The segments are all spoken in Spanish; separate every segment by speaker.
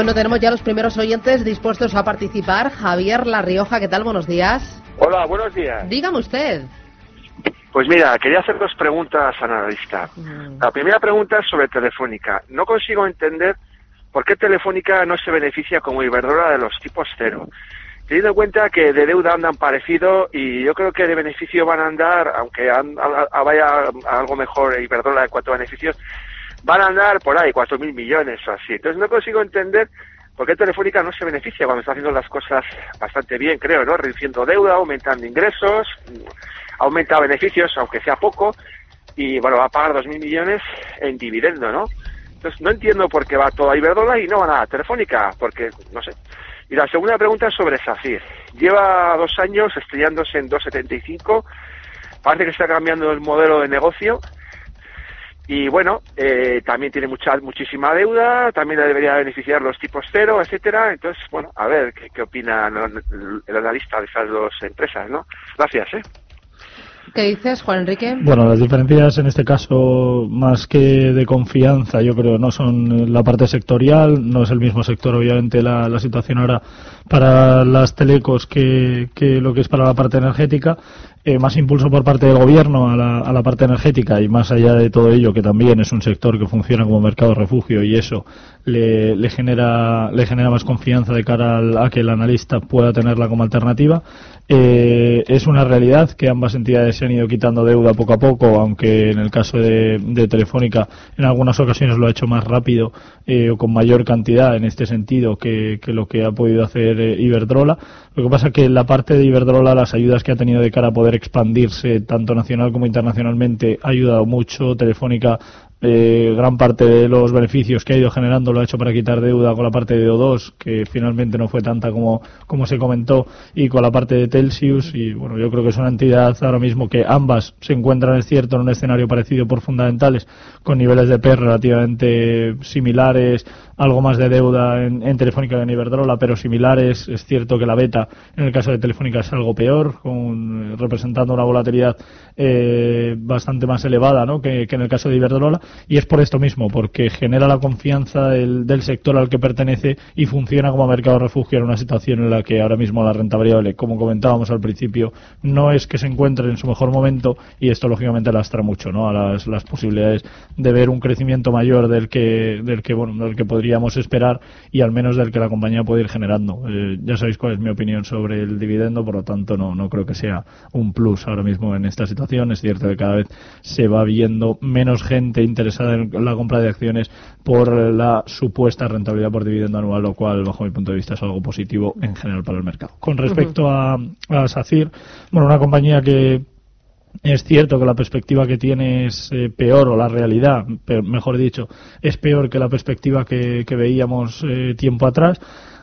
Speaker 1: Bueno, tenemos ya los primeros oyentes dispuestos a participar. Javier La Rioja, ¿qué tal? Buenos días.
Speaker 2: Hola, buenos días.
Speaker 1: Dígame usted.
Speaker 2: Pues mira, quería hacer dos preguntas al analista.
Speaker 1: Mm.
Speaker 2: La primera pregunta es sobre Telefónica. No consigo entender por qué Telefónica no se beneficia como Iberdrola de los tipos cero. Teniendo en cuenta que de deuda andan parecido y yo creo que de beneficio van a andar, aunque an- a- a- vaya algo mejor Iberdrola en cuanto a beneficios, van a andar por ahí, cuatro mil millones o así. Entonces no consigo entender por qué Telefónica no se beneficia cuando está haciendo las cosas bastante bien, creo, ¿no? Reduciendo deuda, aumentando ingresos, aumenta beneficios, aunque sea poco, y bueno, va a pagar dos mil millones en dividendo, ¿no? Entonces no entiendo por qué va todo a Iberdrola y no va nada Telefónica, porque no sé. Y la segunda pregunta es sobre SACIR. Lleva dos años estrellándose en 2,75. Parece que está cambiando el modelo de negocio. Y bueno, eh, también tiene mucha, muchísima deuda, también le debería beneficiar los tipos cero, etcétera. Entonces, bueno, a ver qué, qué opina el, analista de esas dos empresas, ¿no? Gracias, ¿eh?
Speaker 1: ¿Qué dices, Juan Enrique?
Speaker 3: Bueno, las diferencias en este caso, más que de confianza, yo creo, no son la parte sectorial, no es el mismo sector, obviamente, la, la situación ahora para las telecos que, que lo que es para la parte energética. Eh, más impulso por parte del gobierno a la, a la parte energética y más allá de todo ello, que también es un sector que funciona como mercado refugio y eso le, genera le genera más confianza de cara al- a que el analista pueda tenerla como alternativa. Eh, es una realidad que ambas entidades se han ido quitando deuda poco a poco, aunque en el caso de, Telefónica en algunas ocasiones lo ha hecho más rápido eh, o con mayor cantidad en este sentido que, que lo que ha podido hacer eh, Iberdrola. Lo que pasa que la parte de Iberdrola las ayudas que ha tenido de cara a poder expandirse tanto nacional como internacionalmente ha ayudado mucho. Telefónica eh, gran parte de los beneficios que ha ido generando lo ha hecho para quitar deuda con la parte de O2, que finalmente no fue tanta como, como se comentó, y con la parte de Telsius. Y bueno, yo creo que es una entidad ahora mismo que ambas se encuentran, es cierto, en un escenario parecido por fundamentales, con niveles de P relativamente similares, algo más de deuda en, Telefónica que en Iberdrola, pero similares. Es cierto que la beta en el caso de Telefónica es algo peor, con, representando una volatilidad eh, bastante más elevada ¿no? que en el caso de Iberdrola. Y es por esto mismo, porque genera la confianza del, del sector al que pertenece y funciona como mercado refugio en una situación en la que ahora mismo la renta variable, como comentábamos al principio, no es que se encuentre en su mejor momento y esto lógicamente lastra mucho ¿no? a las, posibilidades de ver un crecimiento mayor del que, del que, bueno, del que podríamos esperar y al menos del que la compañía puede ir generando. Eh, ya sabéis cuál es mi opinión sobre el dividendo, por lo tanto no, no creo que sea un plus ahora mismo en esta situación. Es cierto que cada vez se va viendo menos gente interesada en la compra de acciones por la supuesta rentabilidad por dividendo anual, lo cual, bajo mi punto de vista, es algo positivo en general para el mercado. Con respecto a, a SACIR, bueno, una compañía que es cierto que la perspectiva que tiene es eh, peor, o la realidad, pe- mejor dicho, es peor que la perspectiva que, que veíamos eh, tiempo atrás.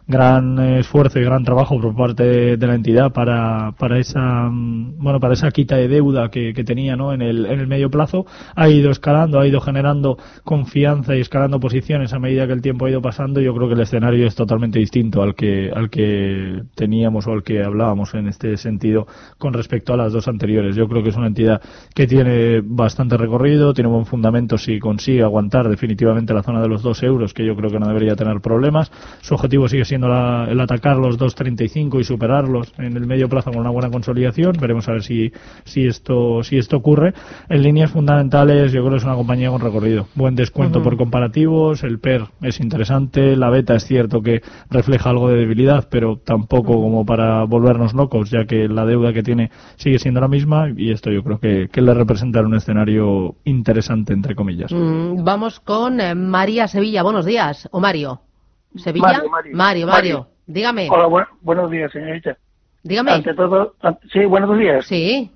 Speaker 3: Gran esfuerzo y gran trabajo por parte de, de la entidad para, para esa mm, bueno para esa quita de deuda que, que tenía ¿no? en, el, en el medio plazo. Ha ido escalando, ha ido generando confianza y escalando posiciones a medida que el tiempo ha ido pasando. Yo creo que el escenario es totalmente distinto al que, al que teníamos o al que hablábamos en este sentido con respecto a las dos anteriores. Yo creo que es una entidad que tiene bastante recorrido, tiene buen fundamento si consigue aguantar definitivamente la zona de los dos euros, que yo creo que no debería tener problemas. Su objetivo sigue siendo siendo el atacar los 2.35 y superarlos en el medio plazo con una buena consolidación. Veremos a ver si, si, esto, si esto ocurre. En líneas fundamentales, yo creo que es una compañía con recorrido. Buen descuento por comparativos, el PER es interesante, la beta es cierto que refleja algo de debilidad, pero tampoco como para volvernos locos, ya que la deuda que tiene sigue siendo la misma y esto yo creo que, que le representa un escenario interesante, entre comillas.
Speaker 1: Mm, vamos con eh, María Sevilla. Buenos días. ¿O Mario? ¿Sevilla? Mario, Mario. Dígame.
Speaker 4: Hola, buenos días, señorita.
Speaker 1: Dígame.
Speaker 4: Ante todo, sí, buenos días.
Speaker 1: Sí.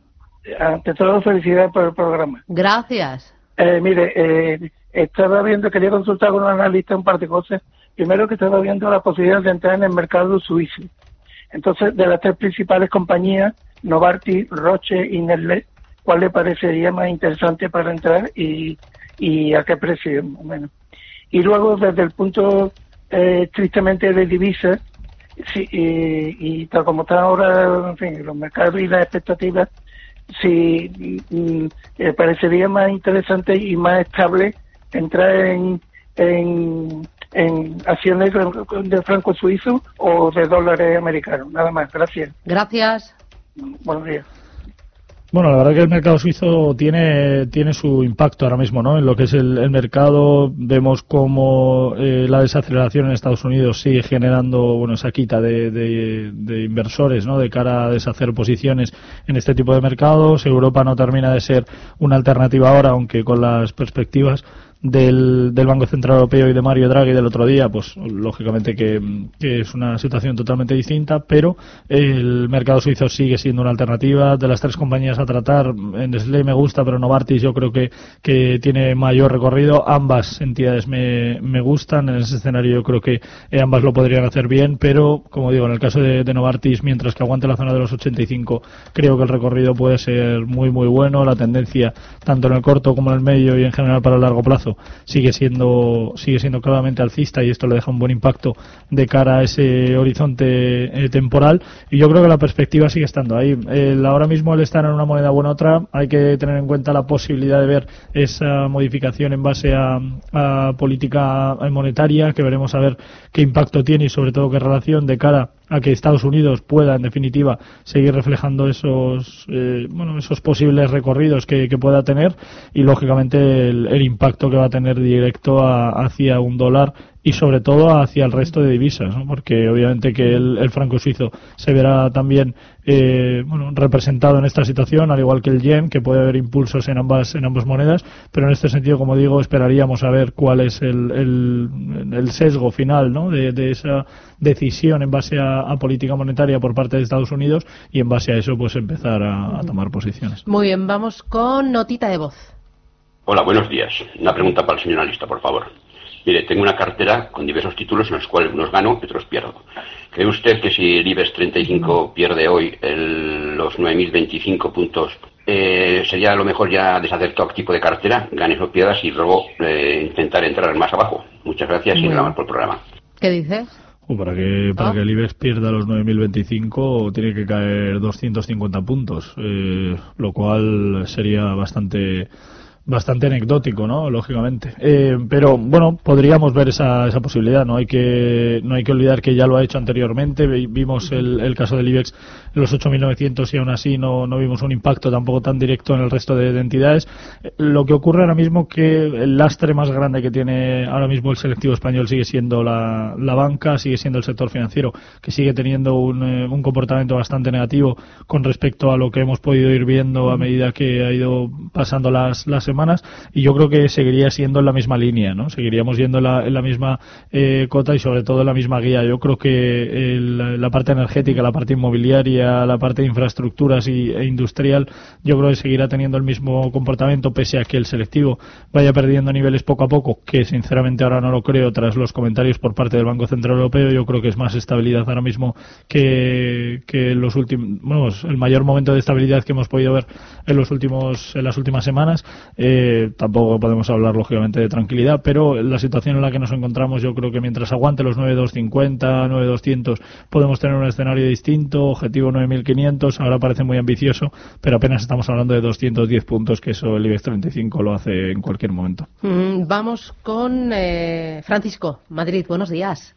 Speaker 4: Ante todo, felicidades por el programa.
Speaker 1: Gracias.
Speaker 4: Eh, mire, eh, estaba viendo, quería consultar con un analista un par de cosas. Primero que estaba viendo la posibilidad de entrar en el mercado suizo. Entonces, de las tres principales compañías, Novartis, Roche y Nestlé, ¿cuál le parecería más interesante para entrar y, y a qué precio, menos? Y luego, desde el punto eh, tristemente de divisas, sí, y, tal como están ahora en fin, los mercados y las expectativas, sí mm, eh, parecería más interesante y más estable entrar en, en, en acciones de franco suizo o de dólares americanos. Nada más. Gracias.
Speaker 1: Gracias.
Speaker 4: Buenos días.
Speaker 3: Bueno, la verdad que el mercado suizo tiene, tiene su impacto ahora mismo, ¿no? En lo que es el, mercado, vemos como eh, la desaceleración en Estados Unidos sigue generando, bueno, esa quita de, de, inversores, ¿no? De cara a deshacer posiciones en este tipo de mercados. Europa no termina de ser una alternativa ahora, aunque con las perspectivas del, del, Banco Central Europeo y de Mario Draghi del otro día, pues lógicamente que, es una situación totalmente distinta, pero el mercado suizo sigue siendo una alternativa. De las tres compañías a tratar, Nestlé me gusta, pero Novartis yo creo que, que tiene mayor recorrido. Ambas entidades me, me gustan. En ese escenario yo creo que ambas lo podrían hacer bien, pero como digo, en el caso de Novartis, mientras que aguante la zona de los 85, creo que el recorrido puede ser muy, muy bueno. La tendencia, tanto en el corto como en el medio y en general para el largo plazo, sigue siendo sigue siendo claramente alcista y esto le deja un buen impacto de cara a ese horizonte eh, temporal y yo creo que la perspectiva sigue estando ahí. ahora mismo el estar en una moneda buena otra hay que tener en cuenta la posibilidad de ver esa modificación en base a, política monetaria que veremos a ver qué impacto tiene y sobre todo qué relación de cara a que Estados Unidos pueda, en definitiva, seguir reflejando esos, eh, bueno, esos posibles recorridos que, pueda tener y, lógicamente, el, impacto que va a tener directo hacia un dólar y sobre todo hacia el resto de divisas, porque obviamente que el, franco suizo se verá también eh, bueno, representado en esta situación, al igual que el yen, que puede haber impulsos en ambas en ambas monedas, pero en este sentido, como digo, esperaríamos a ver cuál es el, el, sesgo final ¿no? de, esa decisión en base a, política monetaria por parte de Estados Unidos y en base a eso pues empezar a, a tomar posiciones.
Speaker 1: Muy bien, vamos con notita de voz.
Speaker 5: Hola, buenos días. Una pregunta para el señor analista, por favor. Mire, tengo una cartera con diversos títulos en los cuales unos gano y otros pierdo. ¿Cree usted que si el IBEX 35 pierde hoy el, los 9.025 puntos, eh, sería lo mejor ya deshacer todo tipo de cartera, ganes o pierdas y luego eh, intentar entrar más abajo? Muchas gracias y nada más por el programa.
Speaker 1: ¿Qué dices?
Speaker 3: para que para ah. que el IBEX pierda los 9.025 tiene que caer 250 puntos, eh, lo cual sería bastante bastante anecdótico, ¿no? Lógicamente. Eh, pero bueno, podríamos ver esa, esa posibilidad. No hay que no hay que olvidar que ya lo ha hecho anteriormente. Vimos el, el caso del IBEX en los 8.900 y aún así no, no vimos un impacto tampoco tan directo en el resto de, entidades. Lo que ocurre ahora mismo que el lastre más grande que tiene ahora mismo el selectivo español sigue siendo la, la banca, sigue siendo el sector financiero, que sigue teniendo un, eh, un comportamiento bastante negativo con respecto a lo que hemos podido ir viendo a medida que ha ido pasando las, las semanas y yo creo que seguiría siendo en la misma línea, ¿no? Seguiríamos yendo en la, en la misma eh, cota y sobre todo en la misma guía. Yo creo que la parte energética, la parte inmobiliaria, la parte de infraestructuras y, e industrial, yo creo que seguirá teniendo el mismo comportamiento pese a que el selectivo vaya perdiendo niveles poco a poco, que sinceramente ahora no lo creo tras los comentarios por parte del Banco Central Europeo. Yo creo que es más estabilidad ahora mismo que, que los últimos, el mayor momento de estabilidad que hemos podido ver en los últimos, en las últimas semanas. Eh, tampoco podemos hablar lógicamente de tranquilidad, pero la situación en la que nos encontramos yo creo que mientras aguante los 9.250, 9.200 podemos tener un escenario distinto, objetivo 9.500, ahora parece muy ambicioso, pero apenas estamos hablando de 210 puntos, que eso el IBEX 35 lo hace en cualquier momento.
Speaker 1: Mm, vamos con eh, Francisco, Madrid, buenos días.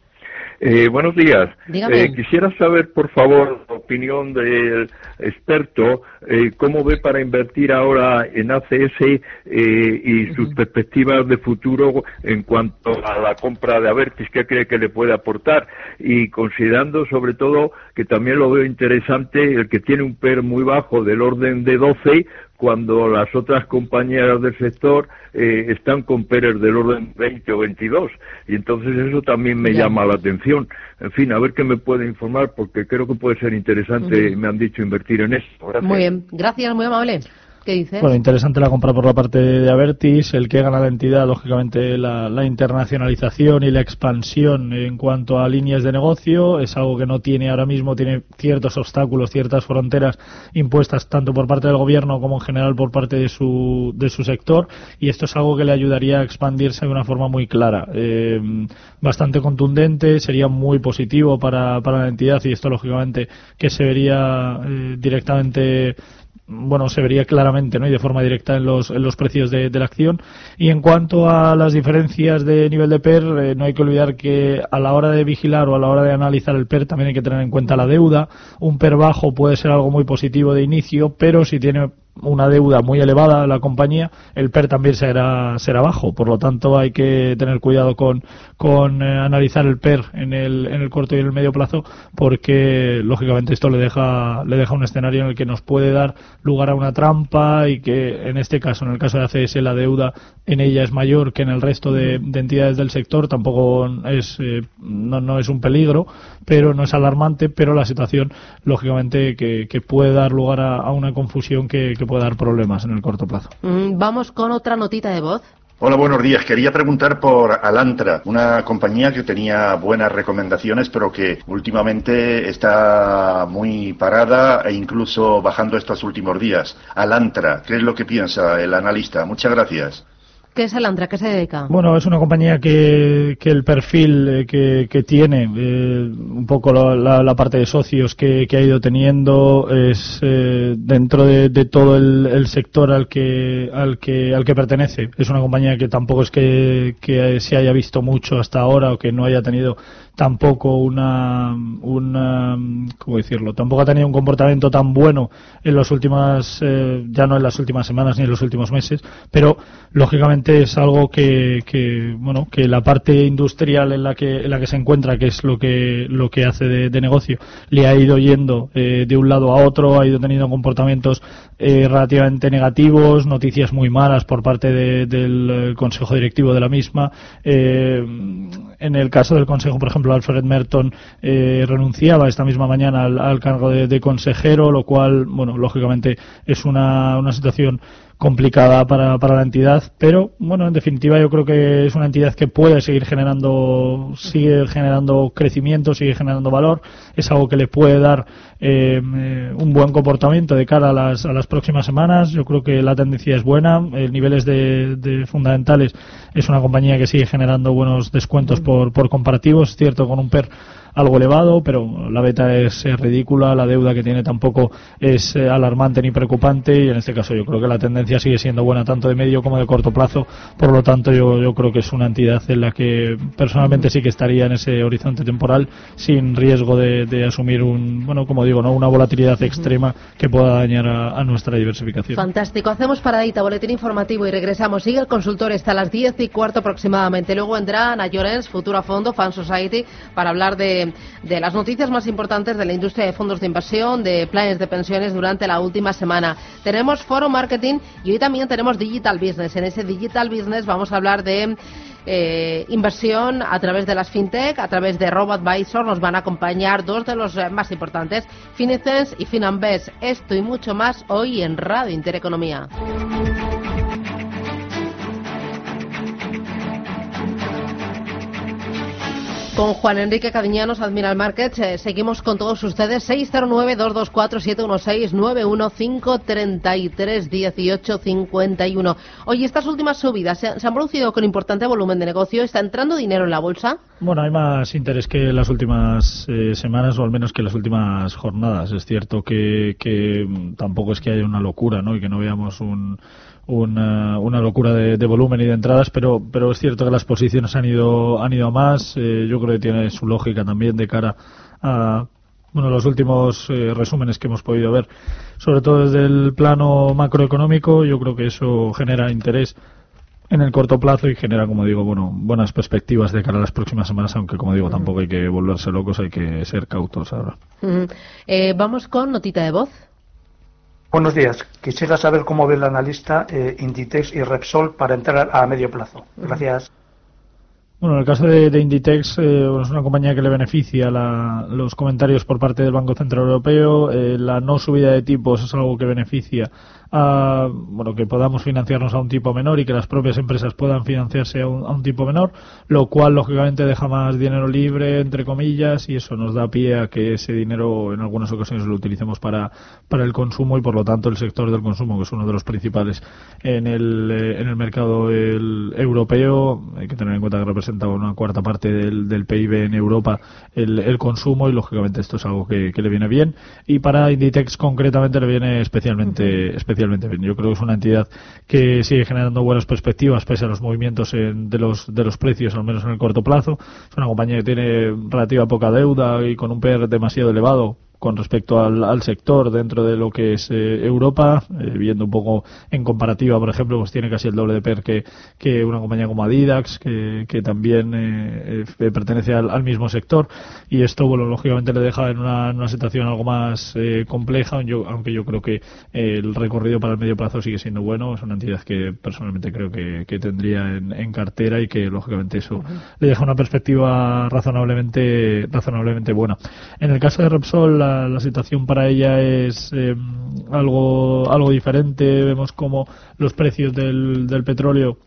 Speaker 6: Eh, buenos días. Eh, quisiera saber, por favor, la opinión del experto, eh, cómo ve para invertir ahora en ACS eh, y sus perspectivas de futuro en cuanto a la compra de Avertis, qué cree que le puede aportar y considerando sobre todo que también lo veo interesante el que tiene un PER muy bajo del orden de 12 cuando las otras compañeras del sector eh, están con PERES del orden 20 o 22. Y entonces eso también me llama la atención. En fin, a ver qué me puede informar, porque creo que puede ser interesante, me han dicho, invertir en esto. Gracias.
Speaker 1: Muy bien, gracias, muy amable.
Speaker 3: Bueno, interesante la compra por la parte de Avertis, el que gana la entidad, lógicamente la, la, internacionalización y la expansión en cuanto a líneas de negocio. Es algo que no tiene ahora mismo, tiene ciertos obstáculos, ciertas fronteras impuestas tanto por parte del gobierno como en general por parte de su, de su sector. Y esto es algo que le ayudaría a expandirse de una forma muy clara, eh, bastante contundente, sería muy positivo para, para la entidad y esto lógicamente que se vería eh, directamente bueno, se vería claramente ¿no? y de forma directa en los, en los precios de, la acción. Y en cuanto a las diferencias de nivel de PER, eh, no hay que olvidar que a la hora de vigilar o a la hora de analizar el PER también hay que tener en cuenta la deuda. Un PER bajo puede ser algo muy positivo de inicio, pero si tiene una deuda muy elevada la compañía, el PER también será, será bajo. Por lo tanto, hay que tener cuidado con, con eh, analizar el PER en el, en el corto y en el medio plazo, porque lógicamente esto le deja, le deja un escenario en el que nos puede dar lugar a una trampa y que en este caso, en el caso de ACS, la deuda en ella es mayor que en el resto de, de entidades del sector. Tampoco es, eh, no, no es un peligro, pero no es alarmante, pero la situación, lógicamente, que, que puede dar lugar a, a una confusión que, que puede dar problemas en el corto plazo.
Speaker 1: Mm, vamos con otra notita de voz.
Speaker 7: Hola, buenos días. Quería preguntar por Alantra, una compañía que tenía buenas recomendaciones, pero que últimamente está muy parada e incluso bajando estos últimos días. Alantra, ¿qué es lo que piensa el analista? Muchas gracias.
Speaker 1: ¿Qué es Alantra? ¿Qué se dedica?
Speaker 3: Bueno, es una compañía que, que el perfil eh, que, que, tiene, eh, un poco la, parte de socios que, ha ido teniendo, es eh, dentro de, todo el, sector al que, al, que, al que pertenece. Es una compañía que tampoco es que se haya visto mucho hasta ahora o que no haya tenido tampoco una, una ¿cómo decirlo? Tampoco ha tenido un comportamiento tan bueno en las últimas, eh, ya no en las últimas semanas ni en los últimos meses, pero lógicamente es algo que, que bueno, que la parte industrial en la que, en la que se encuentra, que es lo que, lo que hace de, negocio, le ha ido yendo eh, de un lado a otro, ha ido teniendo comportamientos eh, relativamente negativos, noticias muy malas por parte de, del consejo directivo de la misma. en el caso del consejo, por ejemplo, Alfred Merton eh, renunciaba esta misma mañana al, al cargo de, de, consejero, lo cual, bueno, lógicamente es una, una situación complicada para, para la entidad, pero bueno, en definitiva yo creo que es una entidad que puede seguir generando, sigue generando crecimiento, sigue generando valor, es algo que le puede dar eh, un buen comportamiento de cara a las, a las próximas semanas, yo creo que la tendencia es buena, el niveles de, de fundamentales. Es una compañía que sigue generando buenos descuentos por, por comparativos, es cierto con un PER algo elevado, pero la beta es ridícula, la deuda que tiene tampoco es eh, alarmante ni preocupante y en este caso yo creo que la tendencia sigue siendo buena tanto de medio como de corto plazo, por lo tanto yo, yo creo que es una entidad en la que personalmente sí que estaría en ese horizonte temporal sin riesgo de, de asumir un, bueno, como digo, no una volatilidad extrema que pueda dañar a, a nuestra diversificación.
Speaker 1: Fantástico, hacemos paradita, boletín informativo y regresamos. Sigue el consultor, está a las 10 y cuarto aproximadamente. Luego vendrá Ana Llorens, Futura Fondo, Fan Society, para hablar de de, las noticias más importantes de la industria de fondos de inversión, de planes de pensiones durante la última semana. Tenemos Foro Marketing y hoy también tenemos Digital Business. En ese Digital Business vamos a hablar de eh, inversión a través de las fintech, a través de RoboAdvisor. Nos van a acompañar dos de los eh, más importantes, Finicens y Finambest. Esto y mucho más hoy en Radio Intereconomía. Con Juan Enrique Cadiñanos, Admiral Markets, eh, seguimos con todos ustedes. 609-224-716-915-33-18-51. Oye, estas últimas subidas ¿se, ¿se, han producido con importante volumen de negocio? ¿Está entrando dinero en la bolsa?
Speaker 3: Bueno, hay más interés que las últimas eh, semanas o al menos que las últimas jornadas. Es cierto que, que tampoco es que haya una locura ¿no? y que no veamos un una, una locura de, volumen y de entradas, pero, pero es cierto que las posiciones han ido, han ido a más. Eh, yo creo que tiene su lógica también de cara a bueno, los últimos eh, resúmenes que hemos podido ver, sobre todo desde el plano macroeconómico, yo creo que eso genera interés en el corto plazo y genera, como digo, bueno, buenas perspectivas de cara a las próximas semanas, aunque, como digo, tampoco hay que volverse locos, hay que ser cautos ahora.
Speaker 1: Eh, vamos con notita de voz.
Speaker 8: Buenos días. Quisiera saber cómo ve el analista eh, Inditex y Repsol para entrar a medio plazo. Gracias.
Speaker 3: Bueno, en el caso de, Inditex, eh, es una compañía que le beneficia los comentarios por parte del Banco Central Europeo. Eh, la no subida de tipos es algo que beneficia a, bueno, que podamos financiarnos a un tipo menor y que las propias empresas puedan financiarse a un, tipo menor, lo cual lógicamente deja más dinero libre, entre comillas, y eso nos da pie a que ese dinero en algunas ocasiones lo utilicemos para, para el consumo y por lo tanto el sector del consumo, que es uno de los principales en el, eh, en el mercado europeo, hay que tener en cuenta que representa una cuarta parte del, del PIB en Europa el, el, consumo y lógicamente esto es algo que, que, le viene bien. Y para Inditex concretamente le viene especialmente, especialmente yo creo que es una entidad que sigue generando buenas perspectivas pese a los movimientos de, los, de los precios, al menos en el corto plazo. Es una compañía que tiene relativa poca deuda y con un PER demasiado elevado con respecto al, sector dentro de lo que es eh, Europa, eh, viendo un poco en comparativa, por ejemplo, pues tiene casi el doble de PER que, que una compañía como Adidas, que, que también eh, pertenece al, mismo sector, y esto, bueno, lógicamente le deja en una, una situación algo más compleja, yo, aunque yo creo que el recorrido para el medio plazo sigue siendo bueno, es una entidad que personalmente creo que, que tendría en, en, cartera y que, lógicamente, eso le deja una perspectiva razonablemente, razonablemente buena. En el caso de Repsol, la, situación para ella es em, algo, algo diferente. Vemos como los precios del, del petróleo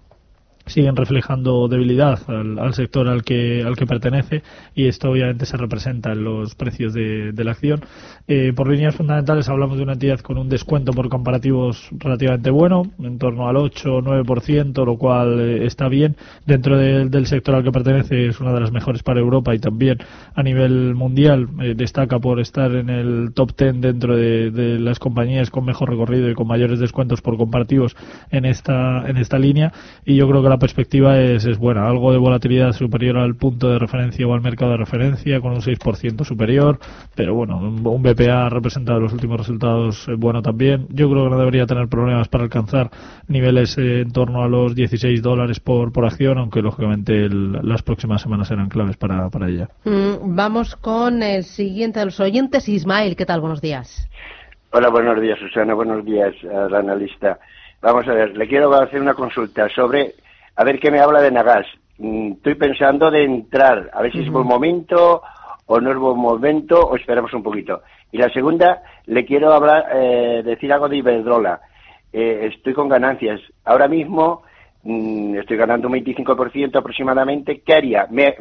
Speaker 3: siguen reflejando debilidad al, sector al que, al que pertenece y esto obviamente se representa en los precios de, la acción. Eh, por líneas fundamentales hablamos de una entidad con un descuento por comparativos relativamente bueno, en torno al 8 o 9%, lo cual eh, está bien. Dentro del sector al que pertenece es una de las mejores para Europa y también a nivel mundial eh, destaca por estar en el top 10 dentro de, las compañías con mejor recorrido y con mayores descuentos por comparativos en esta, en esta línea y yo creo que la perspectiva es, es buena. Algo de volatilidad superior al punto de referencia o al mercado de referencia, con un 6% superior, pero bueno, un, BPA ha representado los últimos resultados eh, bueno también. Yo creo que no debería tener problemas para alcanzar niveles eh, en torno a los 16 dólares por, por acción, aunque lógicamente las próximas semanas serán claves para, para ella.
Speaker 1: Mm, vamos con el siguiente de los oyentes, Ismael. ¿Qué tal? Buenos días.
Speaker 9: Hola, buenos días, Susana. Buenos días al analista. Vamos a ver, le quiero hacer una consulta sobre a ver qué me habla de Nagas. Mm, estoy pensando de entrar, a ver si es buen momento o no es buen momento o esperamos un poquito. Y la segunda, le quiero hablar, eh, decir algo de Iberdrola. Eh, estoy con ganancias. Ahora mismo mm, estoy ganando un 25% aproximadamente. ¿Qué haría? ¿Me,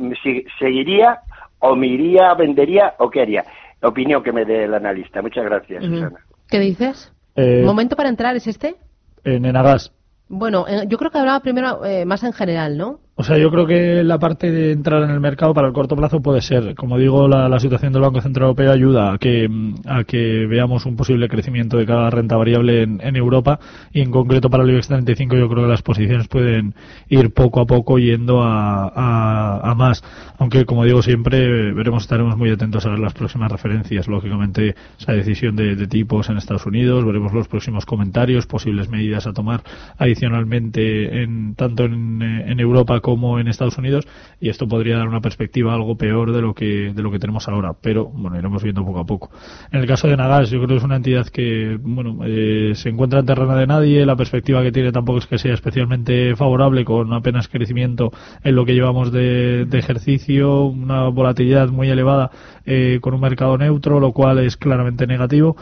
Speaker 9: seguiría o me iría, vendería o qué haría? La opinión que me dé el analista. Muchas gracias, Susana.
Speaker 1: ¿Qué dices? Eh, ¿Momento para entrar es este?
Speaker 3: En Enagas.
Speaker 1: Bueno, yo creo que hablaba primero eh, más en general, ¿no?
Speaker 3: O sea, yo creo que la parte de entrar en el mercado para el corto plazo puede ser. Como digo, la, situación del Banco Central Europeo ayuda a que, a que veamos un posible crecimiento de cada renta variable en, Europa y en concreto para el IBEX 35 yo creo que las posiciones pueden ir poco a poco yendo a, más. Aunque, como digo siempre, veremos, estaremos muy atentos a ver las próximas referencias. Lógicamente, esa decisión de, tipos en Estados Unidos, veremos los próximos comentarios, posibles medidas a tomar adicionalmente en, tanto en, en Europa como en Estados Unidos y esto podría dar una perspectiva algo peor de lo que de lo que tenemos ahora pero bueno iremos viendo poco a poco. En el caso de Nagas yo creo que es una entidad que bueno eh, se encuentra en terreno de nadie la perspectiva que tiene tampoco es que sea especialmente favorable con apenas crecimiento en lo que llevamos de, ejercicio una volatilidad muy elevada eh, con un mercado neutro lo cual es claramente negativo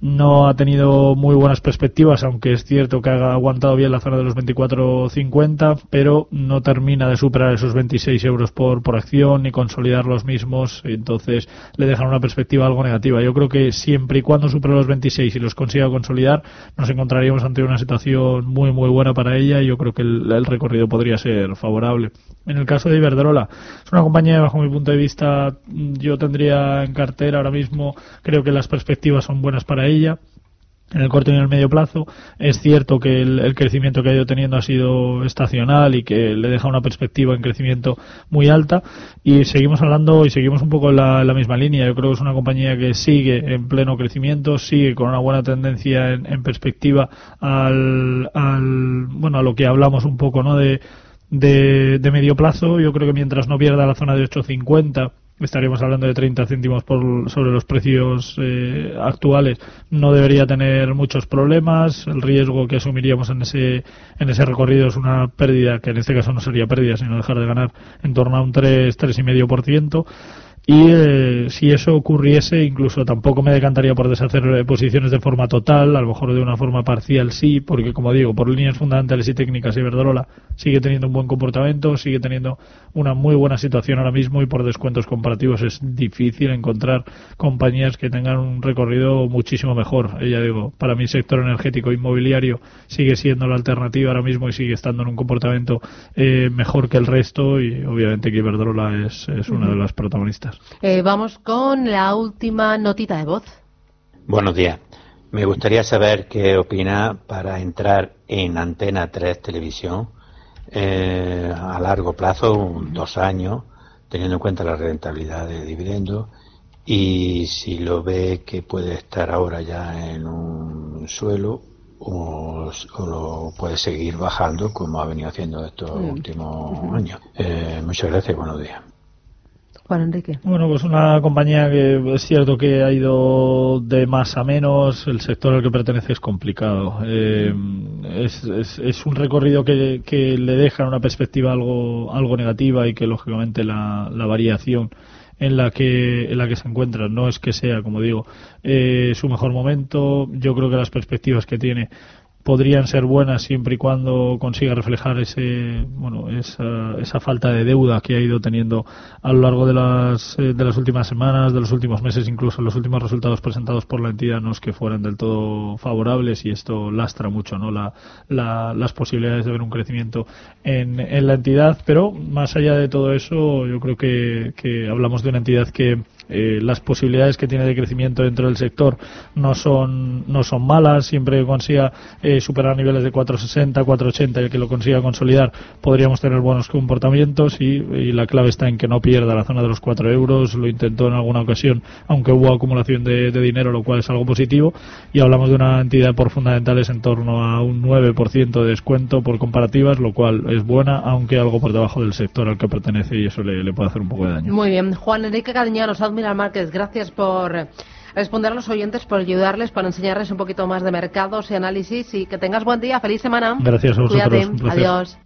Speaker 3: no ha tenido muy buenas perspectivas, aunque es cierto que ha aguantado bien la zona de los 24.50, pero no termina de superar esos 26 euros por, por acción ni consolidar los mismos, entonces le dejan una perspectiva algo negativa. Yo creo que siempre y cuando supere los 26 y los consiga consolidar, nos encontraríamos ante una situación muy, muy buena para ella y yo creo que el, recorrido podría ser favorable. En el caso de Iberdrola, es una compañía, bajo mi punto de vista, yo tendría en cartera ahora mismo, creo que las perspectivas son buenas para ella en el corto y en el medio plazo. Es cierto que el, crecimiento que ha ido teniendo ha sido estacional y que le deja una perspectiva en crecimiento muy alta. Y seguimos hablando y seguimos un poco en la, misma línea. Yo creo que es una compañía que sigue en pleno crecimiento, sigue con una buena tendencia en, perspectiva al, al, bueno, a lo que hablamos un poco, ¿no? De, de, de medio plazo. Yo creo que mientras no pierda la zona de 850 estaríamos hablando de 30 céntimos por, sobre los precios eh, actuales, no debería tener muchos problemas. El riesgo que asumiríamos en ese, en ese recorrido es una pérdida, que en este caso no sería pérdida, sino dejar de ganar en torno a un 3, 3,5%. Y eh, si eso ocurriese, incluso tampoco me decantaría por deshacer eh, posiciones de forma total, a lo mejor de una forma parcial sí, porque como digo, por líneas fundamentales y técnicas, Iberdrola sigue teniendo un buen comportamiento, sigue teniendo una muy buena situación ahora mismo y por descuentos comparativos es difícil encontrar compañías que tengan un recorrido muchísimo mejor. Ya digo, para mi sector energético inmobiliario sigue siendo la alternativa ahora mismo y sigue estando en un comportamiento eh, mejor que el resto y obviamente que Iberdrola es, es una de las protagonistas.
Speaker 1: Eh, vamos con la última notita de voz.
Speaker 10: Buenos días. Me gustaría saber qué opina para entrar en Antena 3 Televisión eh, a largo plazo, dos años, teniendo en cuenta la rentabilidad de dividendos y si lo ve que puede estar ahora ya en un suelo o, lo puede seguir bajando como ha venido haciendo estos mm. últimos años. Eh, muchas gracias y buenos días.
Speaker 1: Juan Enrique.
Speaker 3: Bueno, pues una compañía que es cierto que ha ido de más a menos. El sector al que pertenece es complicado. Eh, es, un recorrido que, le deja una perspectiva algo, algo negativa y que lógicamente la, la variación en la que en la que se encuentra no es que sea como digo eh, su mejor momento yo creo que las perspectivas que tiene podrían ser buenas siempre y cuando consiga reflejar ese bueno esa, esa falta de deuda que ha ido teniendo a lo largo de las eh, de las últimas semanas de los últimos meses incluso los últimos resultados presentados por la entidad no es que fueran del todo favorables y esto lastra mucho no la, las posibilidades de ver un crecimiento en, en la entidad pero más allá de todo eso yo creo que, que hablamos de una entidad que eh, las posibilidades que tiene de crecimiento dentro del sector no son no son malas. Siempre que consiga eh, superar niveles de 460 480 y que lo consiga consolidar podríamos tener buenos comportamientos y, la clave está en que no pierda la zona de los 4 euros. Lo intentó en alguna ocasión aunque hubo acumulación de, dinero lo cual es algo positivo. Y hablamos de una entidad por fundamentales en torno a un 9% de descuento por comparativas lo cual es buena aunque algo por debajo del sector al que pertenece y eso le, puede hacer un poco de daño.
Speaker 1: Muy bien. Juan Enrique Mira Márquez, gracias por responder a los oyentes, por ayudarles, por enseñarles un poquito más de mercados y análisis y que tengas buen día, feliz semana.
Speaker 3: Gracias a vosotros.
Speaker 1: Cuídate. Adiós.